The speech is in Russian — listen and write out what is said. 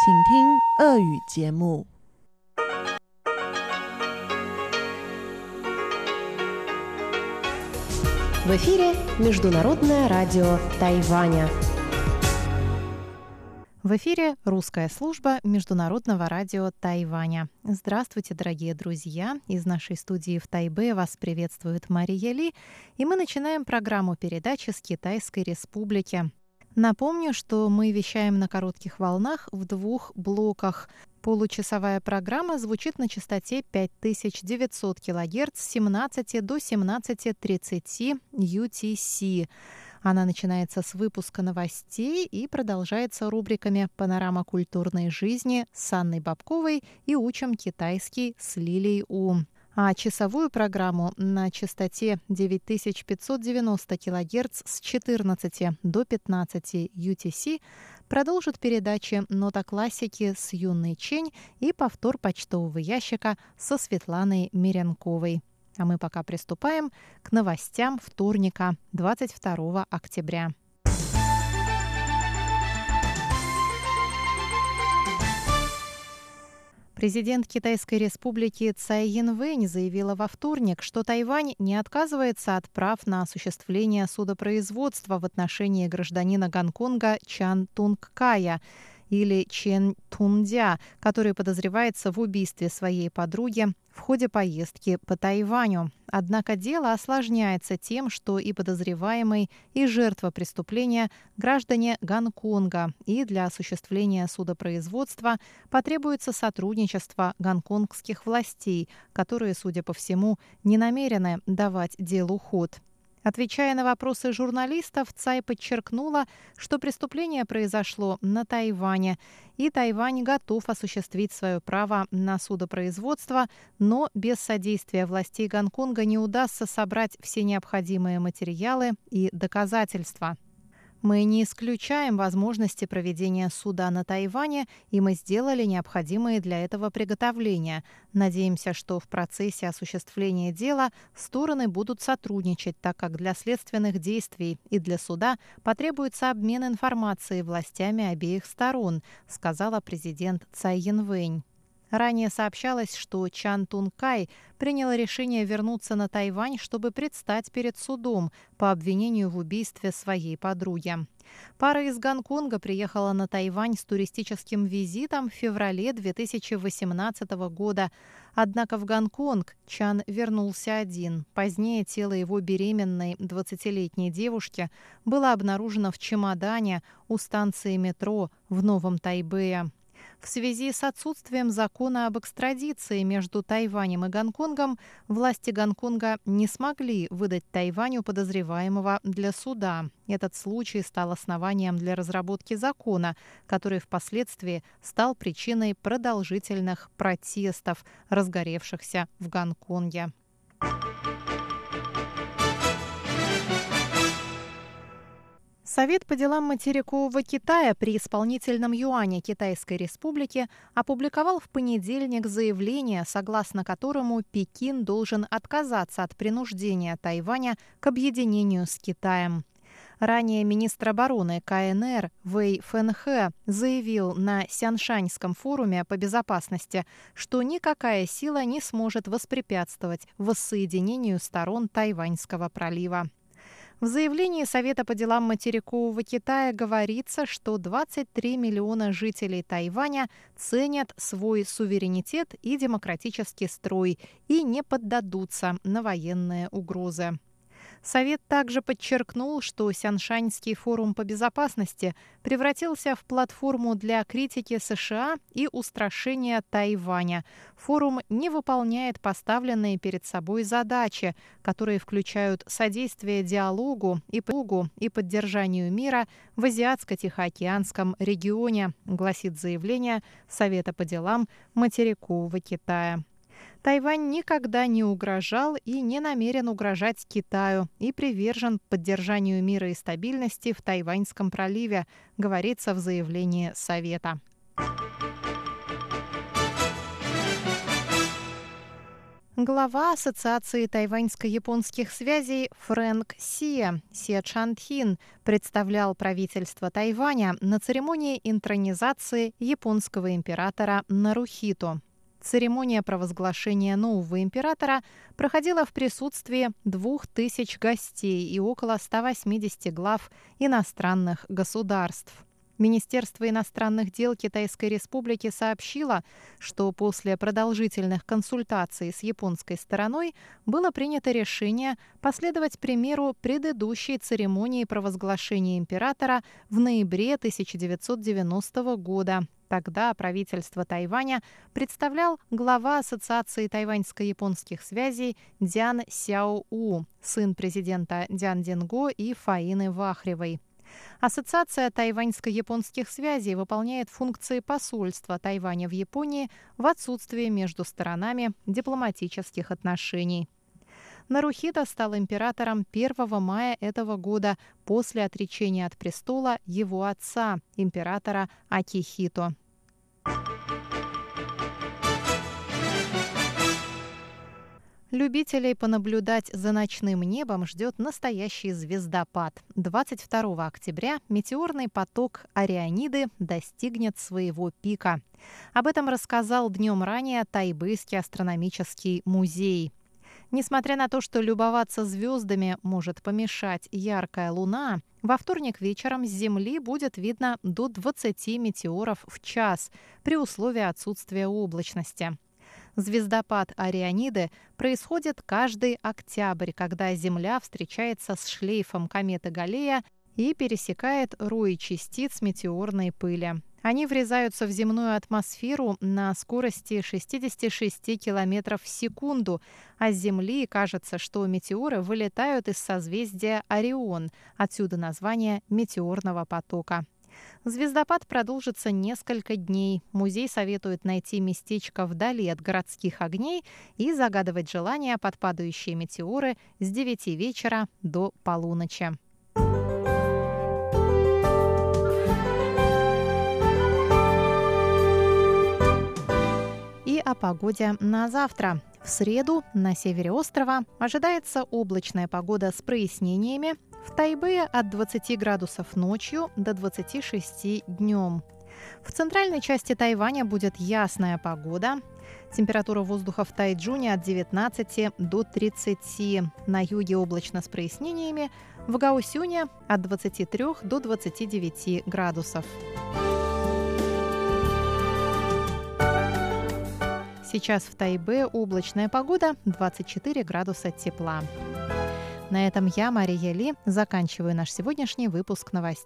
请听俄语节目。 В эфире Международное радио Тайваня. В эфире русская служба Международного радио Тайваня. Здравствуйте, дорогие друзья! Из нашей студии в Тайбе вас приветствует Мария Ли, и мы начинаем программу передачи с Китайской Республики. Напомню, что мы вещаем на коротких волнах в двух блоках. Получасовая программа звучит на частоте 5900 кГц с 17 до 17.30 UTC. Она начинается с выпуска новостей и продолжается рубриками «Панорама культурной жизни» с Анной Бабковой и «Учим китайский» с Лилией У. А часовую программу на частоте 9590 кГц с 14 до 15 UTC продолжит передачи «Нота классики» с Юной Чень и повтор почтового ящика со Светланой Мирянковой. А мы пока приступаем к новостям вторника, 22 октября. Президент Китайской республики Цай Янвэнь заявила во вторник, что Тайвань не отказывается от прав на осуществление судопроизводства в отношении гражданина Гонконга Чан Тунг Кая или Чен Тундя, который подозревается в убийстве своей подруги в ходе поездки по Тайваню. Однако дело осложняется тем, что и подозреваемый, и жертва преступления – граждане Гонконга, и для осуществления судопроизводства потребуется сотрудничество гонконгских властей, которые, судя по всему, не намерены давать делу ход. Отвечая на вопросы журналистов, Цай подчеркнула, что преступление произошло на Тайване, и Тайвань готов осуществить свое право на судопроизводство, но без содействия властей Гонконга не удастся собрать все необходимые материалы и доказательства. Мы не исключаем возможности проведения суда на Тайване, и мы сделали необходимые для этого приготовления. Надеемся, что в процессе осуществления дела стороны будут сотрудничать, так как для следственных действий и для суда потребуется обмен информацией властями обеих сторон, сказала президент Цай Янвэнь. Ранее сообщалось, что Чан Тун Кай принял решение вернуться на Тайвань, чтобы предстать перед судом по обвинению в убийстве своей подруги. Пара из Гонконга приехала на Тайвань с туристическим визитом в феврале 2018 года. Однако в Гонконг Чан вернулся один. Позднее тело его беременной 20-летней девушки было обнаружено в чемодане у станции метро в Новом Тайбэе. В связи с отсутствием закона об экстрадиции между Тайванем и Гонконгом, власти Гонконга не смогли выдать Тайваню подозреваемого для суда. Этот случай стал основанием для разработки закона, который впоследствии стал причиной продолжительных протестов, разгоревшихся в Гонконге. Совет по делам материкового Китая при исполнительном юане Китайской Республики опубликовал в понедельник заявление, согласно которому Пекин должен отказаться от принуждения Тайваня к объединению с Китаем. Ранее министр обороны КНР Вэй Фэнхэ заявил на Сяншаньском форуме по безопасности, что никакая сила не сможет воспрепятствовать воссоединению сторон Тайваньского пролива. В заявлении Совета по делам материкового Китая говорится, что 23 миллиона жителей Тайваня ценят свой суверенитет и демократический строй и не поддадутся на военные угрозы. Совет также подчеркнул, что Сяншаньский форум по безопасности превратился в платформу для критики США и устрашения Тайваня. Форум не выполняет поставленные перед собой задачи, которые включают содействие диалогу и, и поддержанию мира в Азиатско-Тихоокеанском регионе, гласит заявление Совета по делам материкового Китая. Тайвань никогда не угрожал и не намерен угрожать Китаю и привержен поддержанию мира и стабильности в Тайваньском проливе, говорится в заявлении Совета. Глава Ассоциации тайваньско-японских связей Фрэнк Сия Сия Чанхин представлял правительство Тайваня на церемонии интронизации японского императора Нарухито. Церемония провозглашения нового императора проходила в присутствии двух тысяч гостей и около 180 глав иностранных государств. Министерство иностранных дел Китайской Республики сообщило, что после продолжительных консультаций с японской стороной было принято решение последовать примеру предыдущей церемонии провозглашения императора в ноябре 1990 года. Тогда правительство Тайваня представлял глава Ассоциации тайваньско-японских связей Дзян Сяо У, сын президента Дзян Динго и Фаины Вахревой. Ассоциация тайваньско-японских связей выполняет функции посольства Тайваня в Японии в отсутствие между сторонами дипломатических отношений. Нарухита стал императором 1 мая этого года после отречения от престола его отца, императора Акихито. Любителей понаблюдать за ночным небом ждет настоящий звездопад. 22 октября метеорный поток Арианиды достигнет своего пика. Об этом рассказал днем ранее Тайбэйский астрономический музей. Несмотря на то, что любоваться звездами может помешать яркая луна, во вторник вечером с Земли будет видно до 20 метеоров в час при условии отсутствия облачности. Звездопад Арианиды происходит каждый октябрь, когда Земля встречается с шлейфом кометы Галлея и пересекает рои частиц метеорной пыли. Они врезаются в земную атмосферу на скорости 66 км в секунду, а с Земли кажется, что метеоры вылетают из созвездия Орион, отсюда название метеорного потока. Звездопад продолжится несколько дней. Музей советует найти местечко вдали от городских огней и загадывать желания под падающие метеоры с 9 вечера до полуночи. И о погоде на завтра. В среду на севере острова ожидается облачная погода с прояснениями, в Тайбе от 20 градусов ночью до 26 днем. В центральной части Тайваня будет ясная погода. Температура воздуха в Тайджуне от 19 до 30. На юге облачно с прояснениями. В Гаусюне от 23 до 29 градусов. Сейчас в Тайбе облачная погода 24 градуса тепла. На этом я, Мария Ли, заканчиваю наш сегодняшний выпуск новостей.